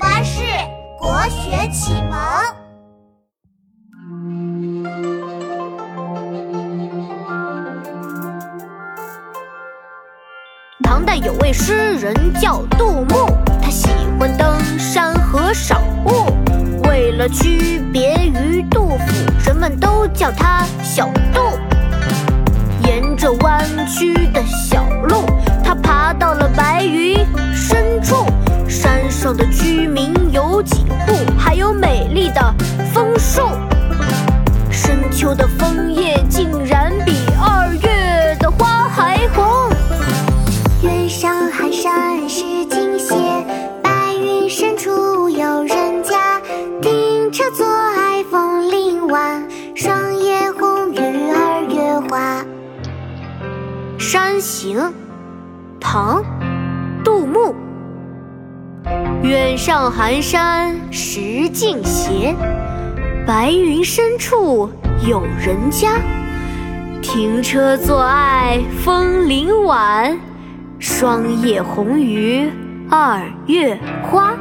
巴士国学启蒙。唐代有位诗人叫杜牧，他喜欢登山和赏物。为了区别于杜甫，人们都叫他小杜。沿着弯曲的小居民有几户，还有美丽的枫树。深秋的枫叶竟然比二月的花还红。远上寒山石径斜，白云深处有人家。停车坐爱枫林晚，霜叶红于二月花。《山行》唐·杜牧。远上寒山石径斜，白云深处有人家。停车坐爱枫林晚，霜叶红于二月花。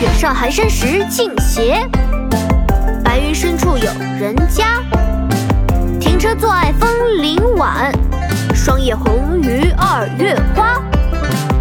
远上寒山石径斜，白云深处有人家。停车坐爱枫林晚，霜叶红于二月花。